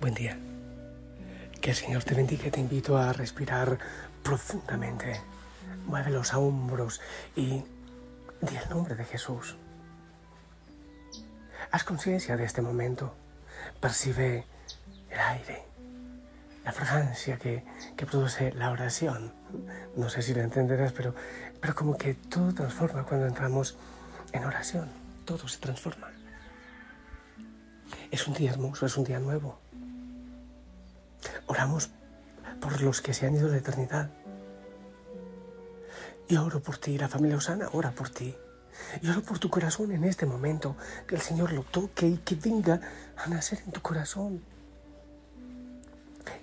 Buen día. Que el Señor te bendiga. Te invito a respirar profundamente. Mueve los hombros y di el nombre de Jesús. Haz conciencia de este momento. Percibe el aire, la fragancia que, produce la oración. No sé si lo entenderás, pero, pero como que todo transforma cuando entramos en oración. Todo se transforma. Es un día hermoso, es un día nuevo. Oramos por los que se han ido a la eternidad. Y oro por ti, la familia Osana ora por ti. Y oro por tu corazón en este momento, que el Señor lo toque y que venga a nacer en tu corazón.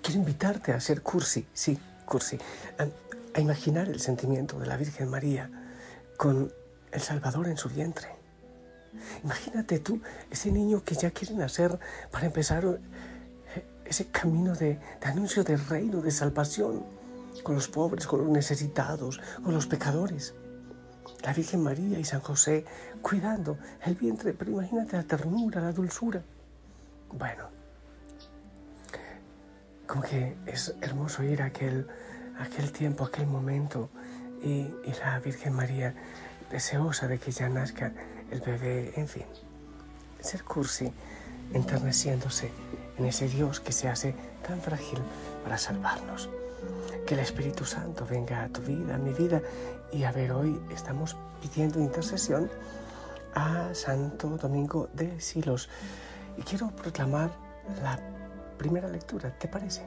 Quiero invitarte a hacer cursi, sí, cursi, a, a imaginar el sentimiento de la Virgen María con el Salvador en su vientre. Imagínate tú, ese niño que ya quiere nacer para empezar ese camino de, anuncio del reino, de salvación, con los pobres, con los necesitados, con los pecadores. La Virgen María y San José cuidando el vientre, pero imagínate la ternura, la dulzura. Bueno, como que es hermoso ir a aquel, aquel tiempo, aquel momento y, y la Virgen María deseosa de que ya nazca el bebé, en fin, ser cursi, enterneciéndose en ese Dios que se hace tan frágil para salvarnos. Que el Espíritu Santo venga a tu vida, a mi vida. Y a ver, hoy estamos pidiendo intercesión a Santo Domingo de Silos. Y quiero proclamar la primera lectura, ¿te parece?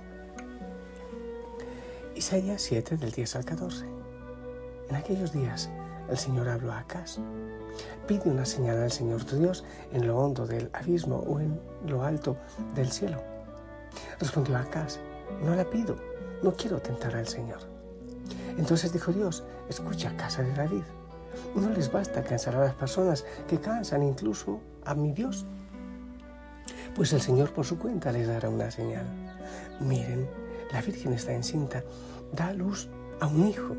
Isaías 7 del 10 al 14. En aquellos días el Señor habló a Acaz. Pide una señal al Señor tu Dios en lo hondo del abismo o en lo alto del cielo. Respondió Acaz, no la pido, no quiero tentar al Señor. Entonces dijo Dios, escucha casa de David. No les basta cansar a las personas que cansan incluso a mi Dios. Pues el Señor por su cuenta les dará una señal. Miren, la Virgen está encinta, da luz a un hijo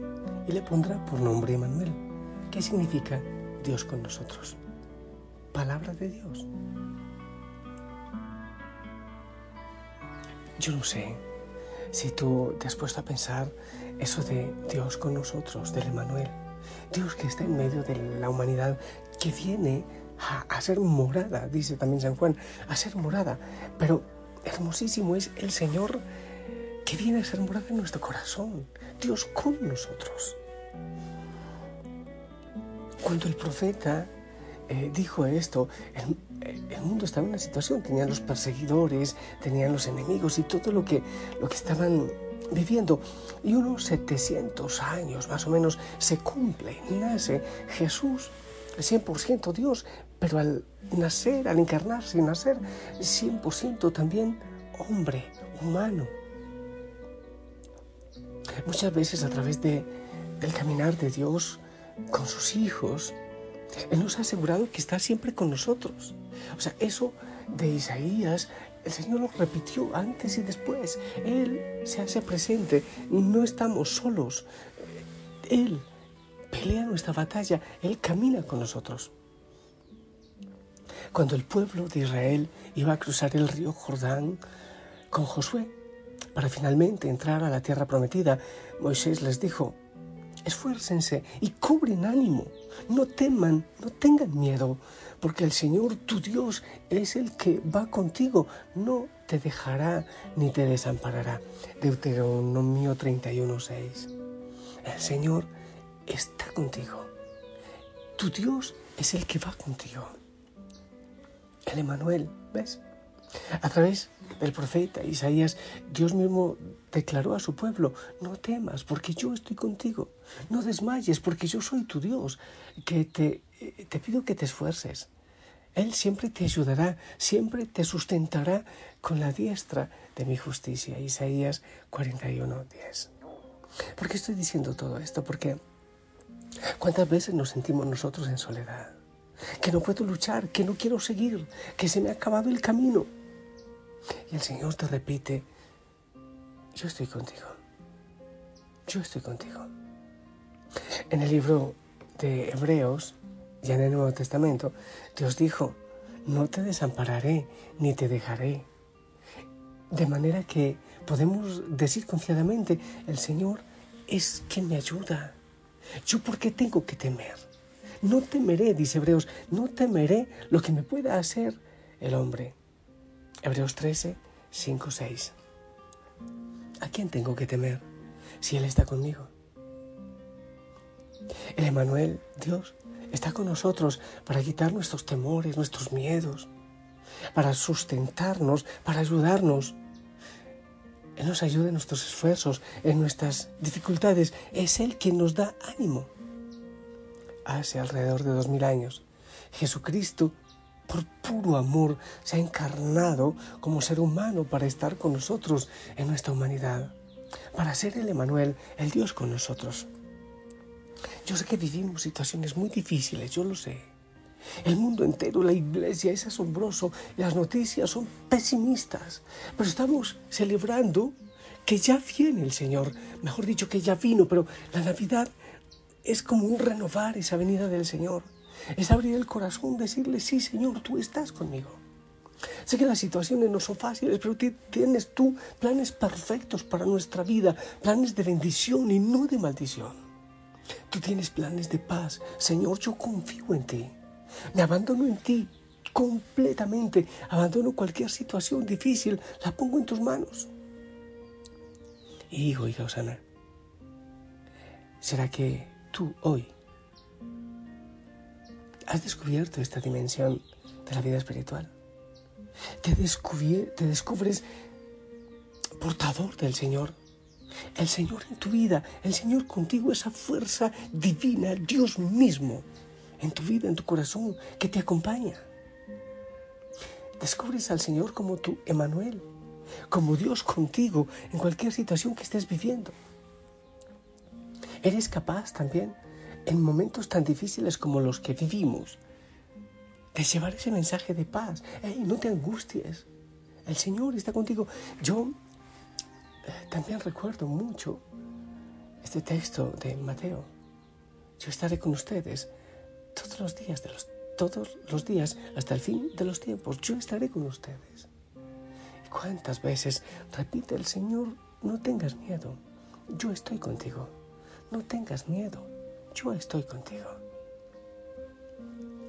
y le pondrá por nombre Emanuel ¿Qué significa Dios con nosotros? Palabra de Dios. Yo no sé si tú te has puesto a pensar eso de Dios con nosotros, del Emanuel. Dios que está en medio de la humanidad, que viene a, a, ser morada, dice también San Juan, a ser morada. Pero hermosísimo es el Señor que viene a ser morada en nuestro corazón. Dios con nosotros. Cuando el profeta eh, dijo esto, el, el, mundo estaba en una situación, tenían los perseguidores, tenían los enemigos y todo lo que, lo que estaban viviendo. Y unos 700 años más o menos se cumple, nace Jesús, 100% Dios, pero al nacer, al encarnarse y nacer, 100% también hombre, humano. Muchas veces a través de, del caminar de Dios, con sus hijos, Él nos ha asegurado que está siempre con nosotros. O sea, eso de Isaías, el Señor lo repitió antes y después. Él se hace presente, no estamos solos. Él pelea nuestra batalla, Él camina con nosotros. Cuando el pueblo de Israel iba a cruzar el río Jordán con Josué para finalmente entrar a la tierra prometida, Moisés les dijo, esfuércense y cubren ánimo. No teman, no tengan miedo, porque el Señor tu Dios es el que va contigo. No te dejará ni te desamparará. Deuteronomio 31:6. El Señor está contigo. Tu Dios es el que va contigo. El Emanuel, ¿ves? A través del profeta Isaías, Dios mismo declaró a su pueblo, no temas porque yo estoy contigo, no desmayes porque yo soy tu Dios, que te, te pido que te esfuerces. Él siempre te ayudará, siempre te sustentará con la diestra de mi justicia. Isaías 41, 10. ¿Por qué estoy diciendo todo esto? Porque ¿cuántas veces nos sentimos nosotros en soledad? Que no puedo luchar, que no quiero seguir, que se me ha acabado el camino. Y el Señor te repite, yo estoy contigo, yo estoy contigo. En el libro de Hebreos, ya en el Nuevo Testamento, Dios dijo, no te desampararé ni te dejaré. De manera que podemos decir confiadamente, el Señor es quien me ayuda. ¿Yo por qué tengo que temer? No temeré, dice Hebreos, no temeré lo que me pueda hacer el hombre. Hebreos 13, 5, 6. ¿A quién tengo que temer si Él está conmigo? El Emanuel, Dios, está con nosotros para quitar nuestros temores, nuestros miedos, para sustentarnos, para ayudarnos. Él nos ayuda en nuestros esfuerzos, en nuestras dificultades. Es Él quien nos da ánimo. Hace alrededor de dos mil años, Jesucristo, por puro amor, se ha encarnado como ser humano para estar con nosotros en nuestra humanidad, para ser el Emanuel, el Dios con nosotros. Yo sé que vivimos situaciones muy difíciles, yo lo sé. El mundo entero, la iglesia es asombroso, las noticias son pesimistas, pero estamos celebrando que ya viene el Señor, mejor dicho que ya vino, pero la Navidad es como un renovar esa venida del Señor, es abrir el corazón, decirle, sí Señor, tú estás conmigo. Sé que las situaciones no son fáciles, pero tienes tú planes perfectos para nuestra vida, planes de bendición y no de maldición. Tú tienes planes de paz. Señor, yo confío en ti. Me abandono en ti completamente. Abandono cualquier situación difícil. La pongo en tus manos. Hijo, hija Osana, ¿será que tú hoy has descubierto esta dimensión de la vida espiritual? Te, te descubres portador del Señor. El Señor en tu vida, el Señor contigo, esa fuerza divina, Dios mismo en tu vida, en tu corazón, que te acompaña. Descubres al Señor como tu Emanuel, como Dios contigo en cualquier situación que estés viviendo. Eres capaz también, en momentos tan difíciles como los que vivimos, de llevar ese mensaje de paz. no te angusties. El Señor está contigo. Yo también recuerdo mucho este texto de Mateo. Yo estaré con ustedes todos los días, de los, todos los días hasta el fin de los tiempos. Yo estaré con ustedes. ¿Y cuántas veces repite el Señor, no tengas miedo, yo estoy contigo. No tengas miedo, yo estoy contigo.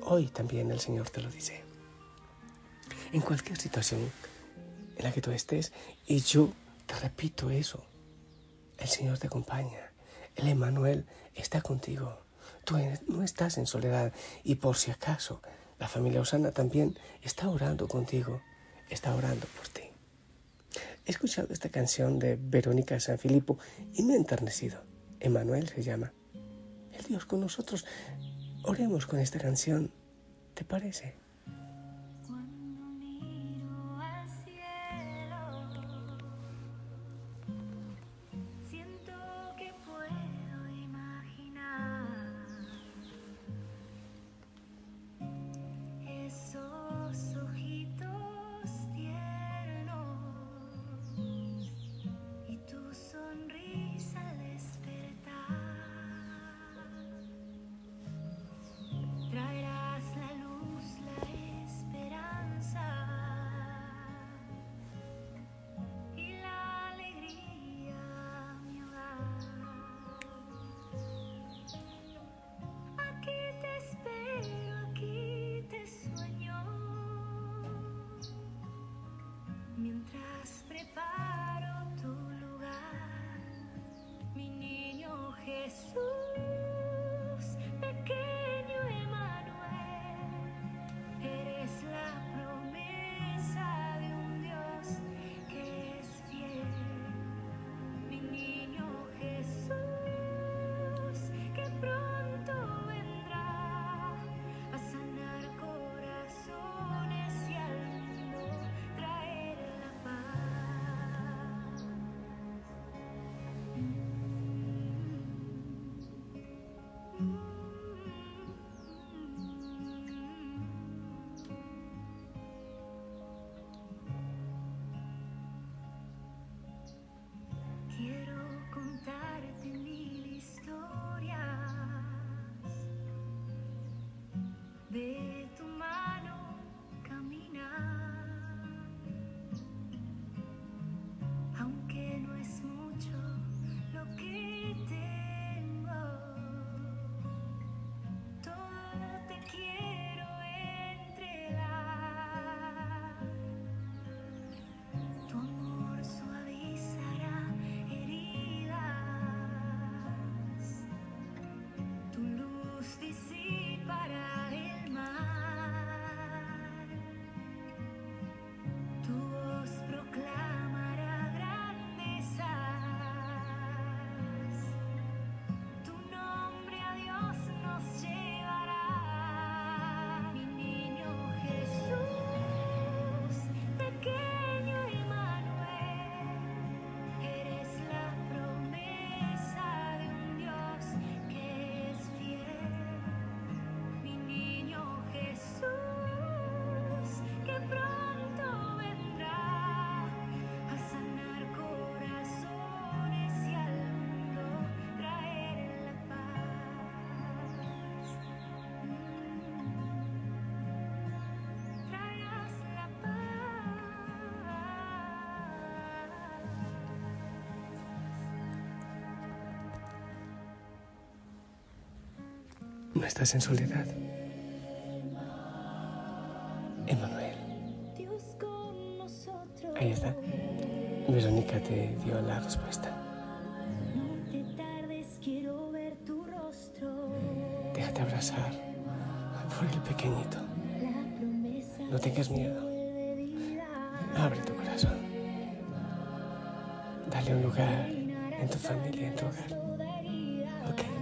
Hoy también el Señor te lo dice. En cualquier situación en la que tú estés, y yo repito eso, el Señor te acompaña. El Emanuel está contigo. Tú no estás en soledad y por si acaso la familia Osana también está orando contigo, está orando por ti. He escuchado esta canción de Verónica San Filipo y me he enternecido. Emanuel se llama. El Dios con nosotros. Oremos con esta canción. ¿Te parece? No estás en soledad. Emanuel. Ahí está. Verónica te dio la respuesta. Déjate abrazar por el pequeñito. No tengas miedo. Abre tu corazón. Dale un lugar en tu familia, en tu hogar. Ok.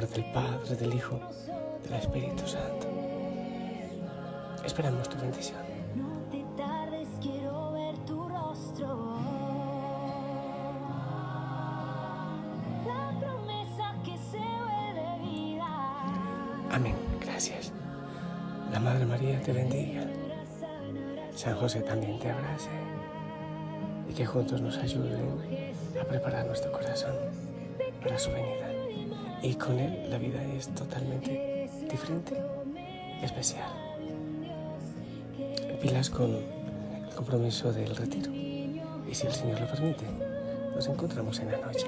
Nombre del Padre, del Hijo, del Espíritu Santo. Esperamos tu bendición. No te tardes, quiero ver tu rostro. La promesa que se vuelve vida. Amén. Gracias. La Madre María te bendiga. San José también te abrace. Y que juntos nos ayuden a preparar nuestro corazón para su venida. Y con Él la vida es totalmente diferente especial. Pilas con el compromiso del retiro. Y si el Señor lo permite, nos encontramos en la noche.